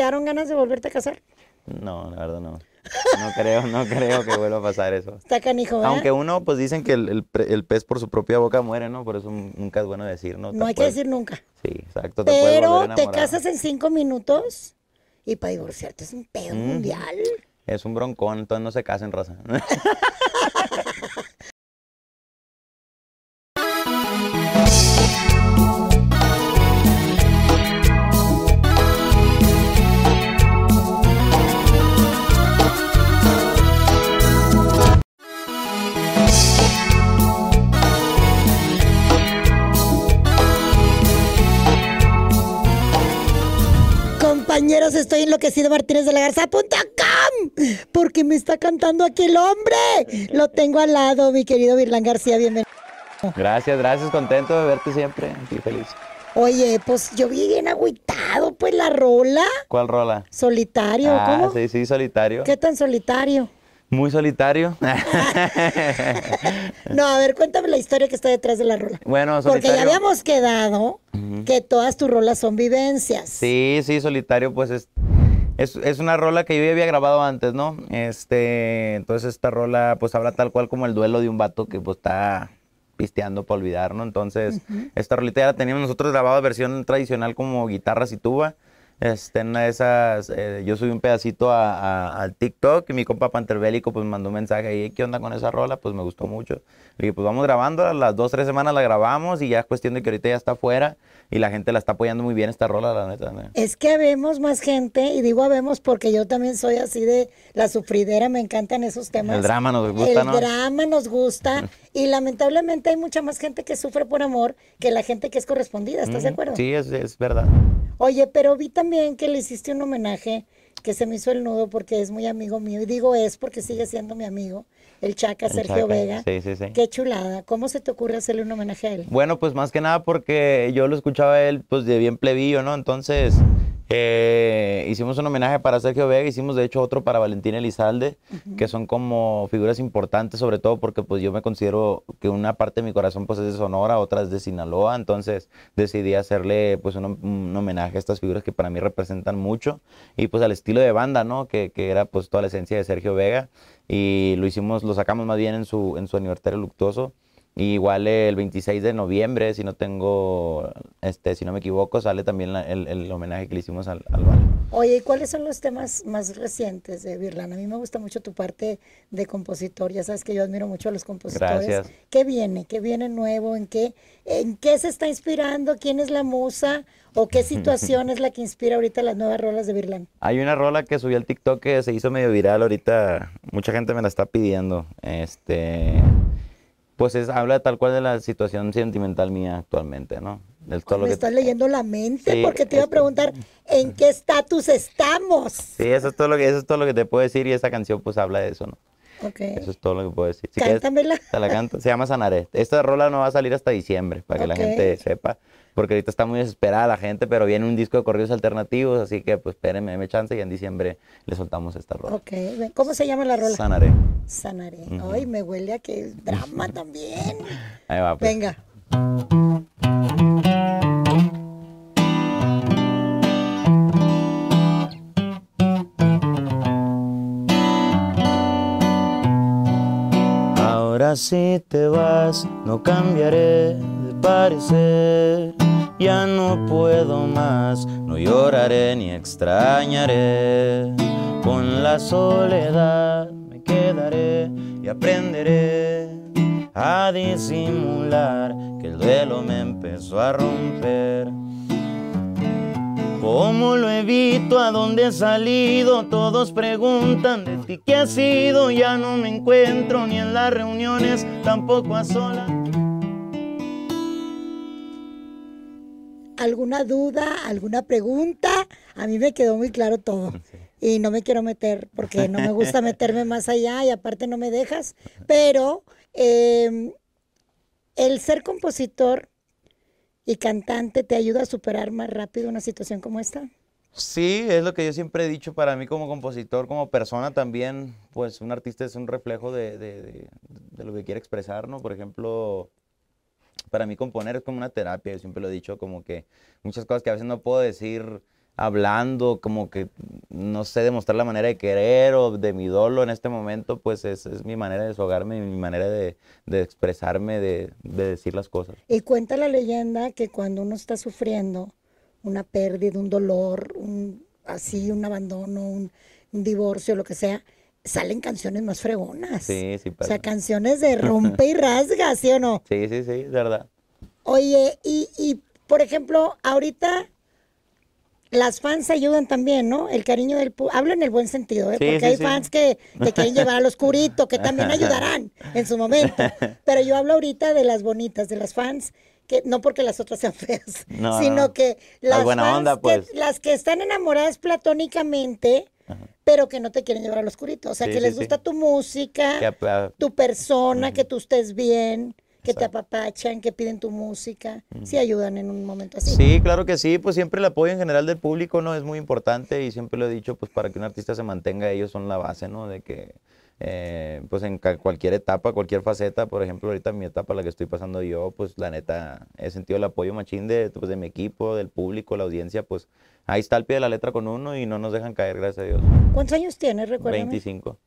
quedaron ganas de volverte a casar? No, la verdad no. No creo, no creo que vuelva a pasar eso. Está canijo, ¿verdad? Aunque uno, pues dicen que el, el pez por su propia boca muere, ¿no? Por eso nunca es bueno decir, ¿no? No hay que decir nunca. Sí, exacto. te Pero te casas en cinco minutos y para divorciarte es un pedo Mm. mundial. Es un broncón, entonces no se casen, raza. estoy enloquecido Martínez de la Garza.com porque me está cantando aquí el hombre. Lo tengo al lado, mi querido Virlán García, bienvenido. gracias, gracias, contento de verte siempre. Aquí feliz. Oye, pues yo vi bien agüitado, pues la rola. ¿Cuál rola? Solitario, ah, ¿cómo? sí, sí, solitario. ¿Qué tan solitario? Muy solitario. No, a ver, cuéntame la historia que está detrás de la rola. bueno, Porque solitario. ya habíamos quedado que todas tus rolas son vivencias. Sí, sí, solitario, pues es, es, es una rola que yo ya había grabado antes, ¿no? Este, entonces esta rola, pues habla tal cual como el duelo de un vato que pues está pisteando para olvidar, ¿no? Entonces, esta rolita ya la teníamos nosotros grabada versión tradicional como guitarras y tuba. Este, en de esas, eh, yo subí un pedacito a, al TikTok y mi compa Panterbélico pues mandó un mensaje ahí, ¿qué onda con esa rola? Pues me gustó mucho. Le dije, pues vamos grabando, a las dos, tres semanas la grabamos y ya es cuestión de que ahorita ya está afuera y la gente la está apoyando muy bien esta rola, la neta. ¿no? Es que habemos más gente, y digo habemos porque yo también soy así de la sufridera, me encantan esos temas. El drama nos gusta, El ¿no? drama nos gusta, y lamentablemente hay mucha más gente que sufre por amor que la gente que es correspondida, ¿estás de Ujú, acuerdo? Sí, es, es verdad. Oye, pero vi también que le hiciste un homenaje que se me hizo el nudo porque es muy amigo mío, y digo es porque sigue siendo mi amigo, el Chaca El Sergio Chaca, Vega. sí, sí, sí. Qué chulada, ¿cómo se te ocurre hacerle un homenaje a él? Bueno, pues más que nada porque yo lo escuchaba a él pues de bien plebillo, ¿no? Entonces eh, hicimos un homenaje para Sergio Vega, hicimos de hecho otro para Valentín Elizalde, que son como figuras importantes, sobre todo porque pues yo me considero que una parte de mi corazón pues es de Sonora, otra es de Sinaloa, entonces decidí hacerle pues un, un homenaje a estas figuras que para mí representan mucho y pues al estilo de banda, ¿no? Que, que era pues toda la esencia de Sergio Vega y lo hicimos, lo sacamos más bien en su, en su aniversario luctuoso. Y igual el 26 de noviembre, si no tengo, este, si no me equivoco, sale también la- el, el homenaje que le hicimos al, al Vale. Oye, ¿y cuáles son los temas más recientes de Virlán? A mí me gusta mucho tu parte de compositor. Ya sabes que yo admiro mucho a los compositores. Gracias. ¿Qué viene? ¿Qué viene nuevo? ¿En qué, ¿En qué se está inspirando? ¿Quién es la musa? ¿O qué situación es la que inspira ahorita las nuevas rolas de Virlán? Hay una rola que subí al TikTok que se hizo medio viral ahorita, mucha gente me la está pidiendo. Este, pues es, habla tal cual de la situación sentimental mía actualmente, ¿no? Del todo lo me que- estás leyendo la mente Sí, porque te iba a preguntar en qué estatus estamos. Sí, eso es todo lo que, eso es todo lo que te puedo decir y esta canción pues habla de eso, ¿no? Eso es todo lo que puedo decir. Si quieres, Cántamela. te la canto. Se llama Sanaré. Esta rola no va a salir hasta diciembre, para que la gente sepa. Porque ahorita está muy desesperada la gente, pero viene un disco de corridos alternativos, así que pues espérenme, me chance y en diciembre le soltamos esta rola. Ok. ¿Cómo se llama la rola? Sanaré. Sanaré. Ay, me huele a que drama también. Ahí va, pues. Venga. Si te vas, no cambiaré de parecer. Ya no puedo más, no lloraré ni extrañaré. Con la soledad me quedaré y aprenderé a disimular que el duelo me empezó a romper. ¿Cómo lo evito? ¿A dónde he salido? Todos preguntan de ti qué ha sido. Ya no me encuentro ni en las reuniones, tampoco a solas. ¿Alguna duda? ¿Alguna pregunta? A mí me quedó muy claro todo. Y no me quiero meter porque no me gusta meterme más allá y aparte no me dejas. Pero eh, el ser compositor y cantante te ayuda a superar más rápido una situación como esta. Sí, es lo que yo siempre he dicho para mí como compositor, como persona también, pues un artista es un reflejo de, de- lo que quiere expresar, ¿no? Por ejemplo, para mí componer es como una terapia, yo siempre lo he dicho, como que muchas cosas que a veces no puedo decir hablando, como que no sé, demostrar la manera de querer o de mi dolo en este momento, pues es, es mi manera de desahogarme, mi manera de, de expresarme, de, de decir las cosas. Y cuenta la leyenda que cuando uno está sufriendo una pérdida, un dolor, un, así, un abandono, un, un divorcio, lo que sea, salen canciones más fregonas. Sí, sí, O pasa. sea, canciones de rompe y rasga, ¿sí o no? Sí, sí, sí, es verdad. Oye, y, y por ejemplo, ahorita las fans ayudan también, ¿no? El cariño del público. Hablo en el buen sentido, ¿eh? Sí, Porque sí, hay sí. fans que te quieren llevar al oscurito, que también ayudarán en su momento. Pero yo hablo ahorita de las bonitas, de las fans, que no porque las otras sean feas, No, sino no. que Las las buena fans onda, que- pues. las que están enamoradas platónicamente, pero que no te quieren llevar al oscurito. O sea, que les gusta tu música, Que tu persona, que tú estés bien, que te apapachan, que piden tu música. Sí ayudan en un momento así. Sí, claro que sí, pues siempre el apoyo en general del público, ¿no? Es muy importante y siempre lo he dicho, pues para que un artista se mantenga, ellos son la base, ¿no? De que, eh, pues en cualquier etapa, cualquier faceta, por ejemplo, ahorita mi etapa, la que estoy pasando yo, pues la neta, he sentido el apoyo machín de, pues, de mi equipo, del público, la audiencia, pues ahí está al pie de la letra con uno y no nos dejan caer, gracias a Dios. ¿Cuántos años tienes, recuérdame? 25.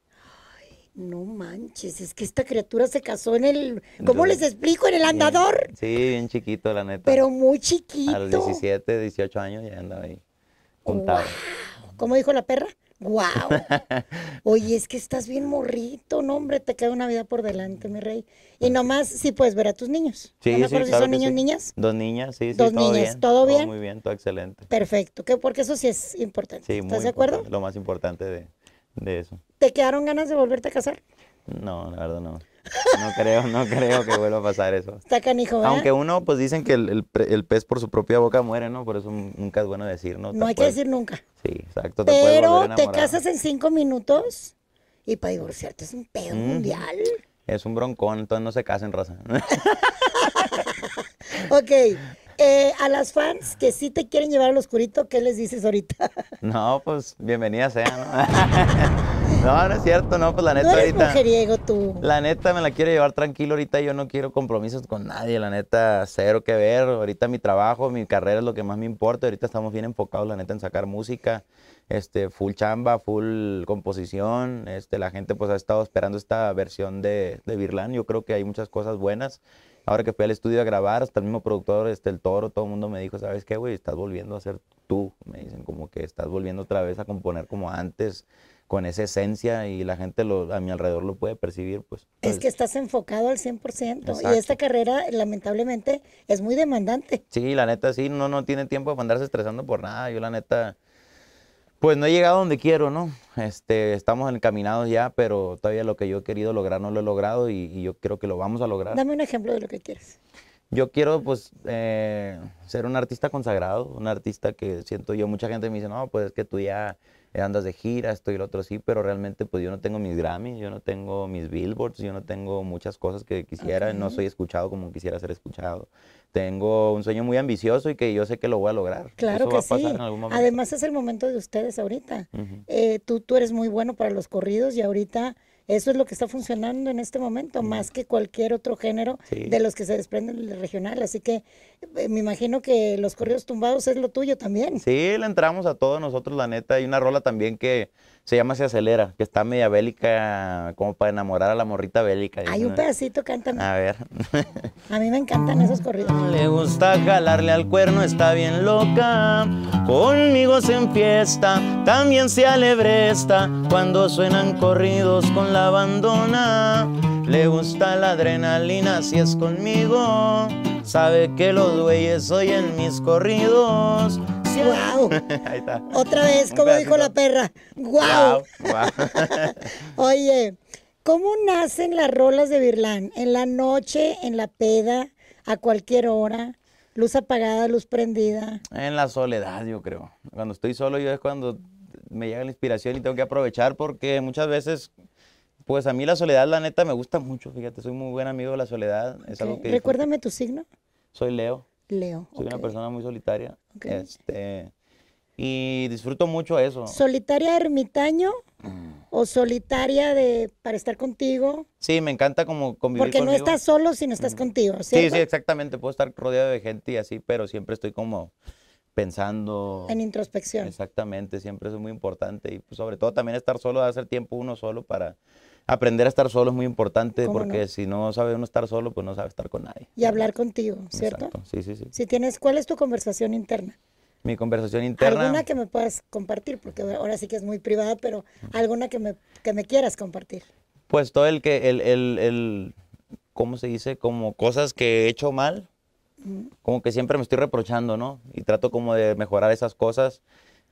No manches, es que esta criatura se casó en el... ¿Cómo Entonces, les explico? En el andador. Sí, bien chiquito, la neta. Pero muy a chiquito. los 17, 18 años ya andaba ahí, juntado. ¿Cómo dijo la perra? ¡Guau! Oye, es que estás bien morrito, no, hombre, te queda una vida por delante, mi rey. Y nomás, sí puedes ver a tus niños. Sí, no me sí, acuerdo si claro son niños sí. niñas. Dos niñas, sí, sí, Dos todo niñas, bien. ¿todo bien? muy bien, todo excelente. Perfecto, que porque eso sí es importante. Sí, muy ¿Estás de acuerdo? importante, Lo más importante de, de eso. ¿Te quedaron ganas de volverte a casar? No, la verdad no. No creo, no creo que vuelva a pasar eso. Está canijo, ¿verdad? Aunque uno, pues dicen que el, el pre- el pez por su propia boca muere, ¿no? Por eso nunca es bueno decir, ¿no? Te No hay que decir nunca. Sí, exacto. Pero te casas en cinco minutos y para divorciarte es un pedo Mm. mundial. Es un broncón, entonces no se casen, raza. Ok, eh, a las fans que sí te quieren llevar al oscurito, ¿qué les dices ahorita? no, pues bienvenida sea, ¿no? no, no es cierto, no, pues la neta No eres ahorita. mujeriego tú. La neta me la quiero llevar tranquilo ahorita, yo no quiero compromisos con nadie, la neta cero que ver, ahorita mi trabajo, mi carrera es lo que más me importa, ahorita estamos bien enfocados la neta en sacar música, este full chamba, full composición, este la gente pues ha estado esperando esta versión de, de Virlán, yo creo que hay muchas cosas buenas. Ahora que fui al estudio a grabar, hasta el mismo productor, este el Toro, todo el mundo me dijo, "¿Sabes qué, güey? Estás volviendo a ser tú." Me dicen como que estás volviendo otra vez a componer como antes con esa esencia y la gente lo, a mi alrededor lo puede percibir, pues. Es que estás enfocado al 100%. Y Exacto. esta carrera, lamentablemente, es muy demandante. Sí, la neta, sí, no, no tiene tiempo de andarse estresando por nada. Yo, la neta, pues no he llegado donde quiero, ¿no? Este, estamos encaminados ya, pero todavía lo que yo he querido lograr no lo he logrado y, y yo creo que lo vamos a lograr. Dame un ejemplo de lo que quieres. Yo quiero, pues, eh, ser un artista consagrado, un artista que siento yo, mucha gente me dice, no, pues es que tú ya andas de gira, esto y lo otro, sí, pero realmente, pues yo no tengo mis Grammys, yo no tengo mis Billboards, yo no tengo muchas cosas que quisiera, no soy escuchado como quisiera ser escuchado. Tengo un sueño muy ambicioso y que yo sé que lo voy a lograr. Claro Eso que va a pasar sí. en algún momento. Además, es el momento de ustedes ahorita. Ujú. Eh, tú, tú eres muy bueno para los corridos y ahorita eso es lo que está funcionando en este momento, más que cualquier otro género Sí. de los que se desprenden del regional. Así que eh, me imagino que los corridos tumbados es lo tuyo también. Sí, le entramos a todos nosotros, la neta. Hay una rola también que se llama Se Acelera, que está media bélica, como para enamorar a la morrita bélica. Hay un pedacito, cántame. A ver. A mí me encantan esos corridos. Le gusta jalarle al cuerno, está bien loca. Conmigo se enfiesta, también se alebresta cuando suenan corridos con la abandona. Le gusta la adrenalina si es conmigo. Sabe que los dueyes oyen mis corridos. ¡Guau! Ahí está. Otra vez, como dijo la perra. ¡Guau! Guau, guau. Oye, ¿cómo nacen las rolas de Virlán? ¿En la noche, en la peda, a cualquier hora? ¿Luz apagada, luz prendida? En la soledad, yo creo. Cuando estoy solo, yo es cuando me llega la inspiración y tengo que aprovechar porque muchas veces, pues a mí la soledad, la neta, me gusta mucho. Fíjate, soy muy buen amigo de la soledad. Es algo disfruto. Recuérdame tu signo. Soy Leo. Leo. Soy una persona muy solitaria. Este, y disfruto mucho eso. ¿Solitaria ermitaño Mm. o solitaria de para estar contigo? Sí, me encanta como convivir Porque no estás solo si no estás contigo, Sí, ¿cierto? sí, exactamente. Puedo estar rodeado de gente y así, pero siempre estoy como, pensando. En introspección. Exactamente, siempre eso es muy importante. Y pues, sobre todo también estar solo, hacer tiempo uno solo para aprender a estar solo es muy importante ¿Cómo porque no? si no sabe uno estar solo, pues no sabe estar con nadie. Y hablar contigo, ¿cierto? Exacto, Sí, sí, sí. Si tienes, ¿cuál es tu conversación interna? Mi conversación interna. Alguna que me puedas compartir, porque ahora sí que es muy privada, pero alguna que me, que me quieras compartir. Pues todo el que, el, el, el, ¿cómo se dice? Como cosas que he hecho mal, como que siempre me estoy reprochando, ¿no? Y trato como de mejorar esas cosas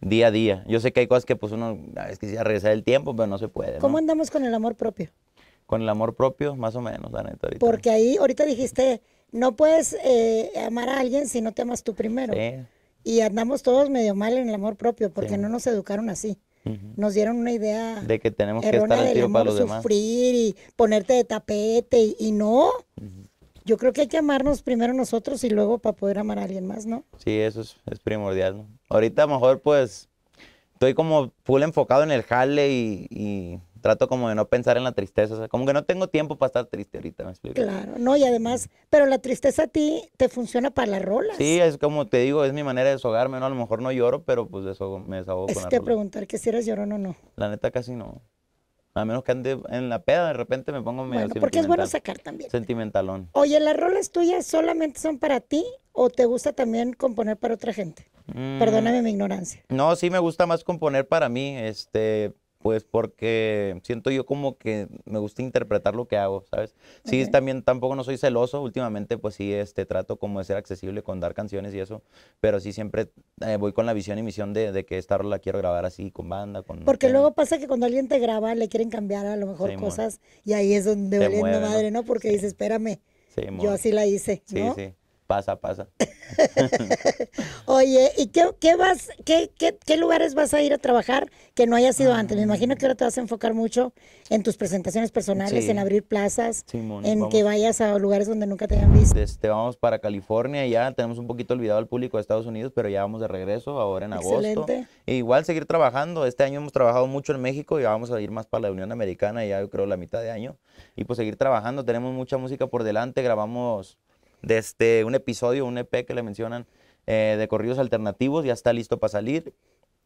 día a día. Yo sé que hay cosas que pues uno, a veces quisiera regresar el tiempo, pero no se puede, ¿no? ¿Cómo andamos con el amor propio? Con el amor propio, más o menos, la neta, ahorita. Porque ahí, ahorita dijiste, no puedes eh, amar a alguien si no te amas tú primero. Sí. Y andamos todos medio mal en el amor propio, porque Sí. no nos educaron así. Nos dieron una idea De que tenemos que estar al tiro para los demás. sufrir y ponerte de tapete y, y no. Yo creo que hay que amarnos primero nosotros y luego para poder amar a alguien más, ¿no? Sí, eso es, es primordial, ¿no? Ahorita a lo mejor pues estoy como full enfocado en el jale y, y trato como de no pensar en la tristeza. o sea, como que no tengo tiempo para estar triste ahorita, ¿me explico? Claro, no, y además, pero la tristeza a ti te funciona para las rolas. Sí, es como te digo, es mi manera de desahogarme, ¿no? A lo mejor no lloro, pero pues desahogo- me desahogo Eso con a rola. preguntar que si eres llorón o no. La neta casi no. A menos que ande en la peda, de repente me pongo medio Bueno, porque es bueno sacar también. Sentimentalón. Oye, ¿las rolas tuyas solamente son para ti o te gusta también componer para otra gente? Mm, Perdóname mi ignorancia. No, sí me gusta más componer para mí, este, pues porque siento yo como que me gusta interpretar lo que hago, ¿sabes? Sí, Ok. también tampoco no soy celoso, últimamente pues sí, este, trato como de ser accesible con dar canciones y eso, pero sí siempre eh, voy con la visión y misión de, de que esta rola quiero grabar así, con banda, con... Porque luego pasa que cuando alguien te graba le quieren cambiar a lo mejor Simón. cosas y ahí es donde valiendo madre, ¿no? Porque Sí. dices, espérame, Sí, yo así la hice, Sí, ¿no? sí, pasa, pasa. Oye, ¿y qué, qué vas, qué, qué, qué lugares vas a ir a trabajar que no hayas ido antes? Me imagino que ahora te vas a enfocar mucho en tus presentaciones personales, Sí. en abrir plazas, en vamos. que vayas a lugares donde nunca te hayan visto. Este, vamos para California, ya tenemos un poquito olvidado al público de Estados Unidos, pero ya vamos de regreso ahora en agosto. Excelente. E igual seguir trabajando. Este año hemos trabajado mucho en México y vamos a ir más para la Unión Americana ya yo creo la mitad de año. Y pues seguir trabajando. Tenemos mucha música por delante. Grabamos desde un episodio, un EP que le mencionan eh, de corridos alternativos. Ya está listo para salir.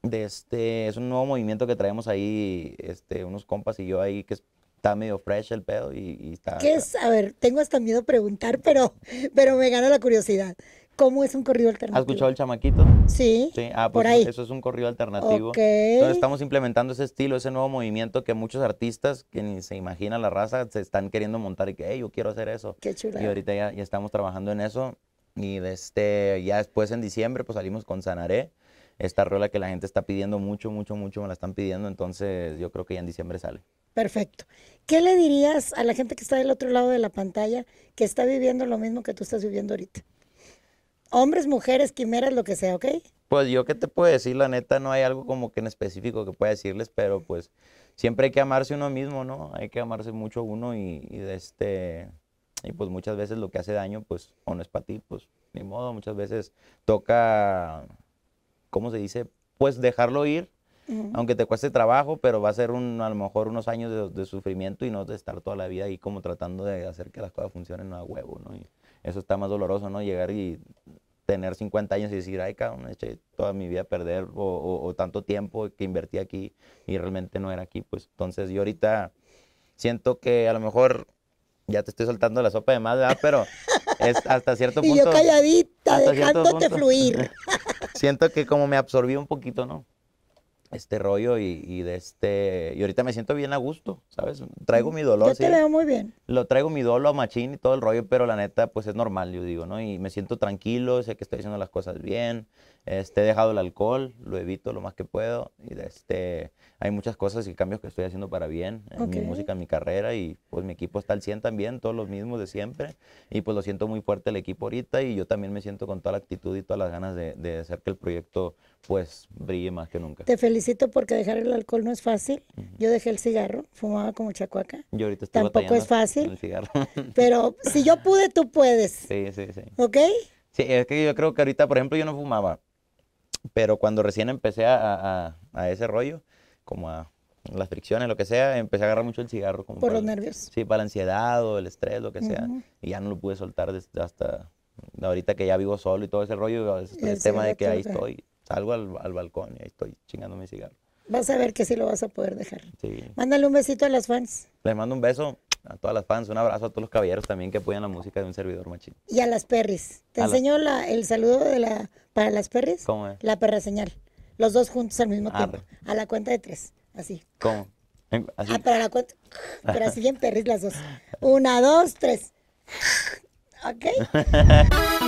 De este, es un nuevo movimiento que traemos ahí, este, unos compas y yo ahí que está medio fresh el pedo y, y está... ¿Qué es? A ver, tengo hasta miedo preguntar, pero, pero me gana la curiosidad. ¿Cómo es un corrido ¿Has alternativo? escuchado el chamaquito? Sí, Sí, ah, por pues ahí. eso es un corrido alternativo. Ok. Entonces estamos implementando ese estilo, ese nuevo movimiento que muchos artistas que ni se imagina la raza se están queriendo montar y que, hey, yo quiero hacer eso. Qué chula. Y ahorita ya, ya estamos trabajando en eso. Y de este, ya después en diciembre pues salimos con Sanaré, esta rola que la gente está pidiendo mucho, mucho, mucho, me la están pidiendo. Entonces yo creo que ya en diciembre sale. Perfecto. ¿Qué le dirías a la gente que está del otro lado de la pantalla, que está viviendo lo mismo que tú estás viviendo ahorita? Hombres, mujeres, quimeras, lo que sea, ¿ok? Pues yo qué te puedo decir, la neta, no hay algo como que en específico que pueda decirles, pero pues siempre hay que amarse uno mismo, ¿no? Hay que amarse mucho uno y, y de este, y pues muchas veces lo que hace daño, pues, o no es para ti, pues, ni modo, muchas veces toca, ¿cómo se dice? Pues dejarlo ir, aunque te cueste trabajo, pero va a ser un, a lo mejor unos años de, de sufrimiento y no de estar toda la vida ahí como tratando de hacer que las cosas funcionen a huevo, ¿no? Y eso está más doloroso, ¿no? Llegar y tener 50 años y decir, ay, cabrón, eché toda mi vida a perder o, o- o tanto tiempo que invertí aquí y realmente no era aquí, pues entonces yo ahorita siento que a lo mejor ya te estoy soltando la sopa de más, ¿verdad? Pero es hasta cierto Y punto yo calladita, dejándote punto. fluir. siento que como me absorbí un poquito, ¿no? Este rollo y, y de este y ahorita me siento bien a gusto, ¿sabes? Traigo mi dolor, Yo te sí. muy bien. Lo traigo mi dolo a machín y todo el rollo, pero la neta, pues es normal, yo digo, ¿no? Y me siento tranquilo, sé que estoy haciendo las cosas bien. Este, he dejado el alcohol, lo evito lo más que puedo. Y de este, hay muchas cosas y cambios que estoy haciendo para bien en mi música, en mi carrera. Y pues mi equipo está al 100 también, todos los mismos de siempre. Y pues lo siento muy fuerte el equipo ahorita. Y yo también me siento con toda la actitud y todas las ganas de, de hacer que el proyecto, pues, brille más que nunca. Te felicito porque dejar el alcohol no es fácil. Yo dejé el cigarro, fumaba como chacuaca. Yo ahorita estoy Tampoco es fácil. con el cigarro. Pero si yo pude, tú puedes. sí, sí, sí. ¿Ok? Sí, es que yo creo que ahorita, por ejemplo, yo no fumaba, pero cuando recién empecé a, a- ese rollo, como a las fricciones, lo que sea, empecé a agarrar mucho el cigarro. Como Por para los nervios. Sí, para la ansiedad o el estrés, lo que sea, y ya no lo pude soltar desde hasta Ahorita que ya vivo solo y todo ese rollo, el el tema de que ahí estoy, salgo al, al balcón y ahí estoy chingando mi cigarro. Vas a ver que sí lo vas a poder dejar. Sí. Mándale un besito a las fans Les mando un beso a todas las fans, un abrazo a todos los caballeros también que apoyan la música de un servidor machín. y a las perris. ¿Te A enseño la- el saludo de la, para las perris? ¿Cómo es? La perra señal. Los dos juntos al mismo Arre. tiempo. A la cuenta de tres. Así. ¿Cómo? Así. Ah, para la cuenta. Pero así bien perris las dos. Una, dos, tres. ¿Ok?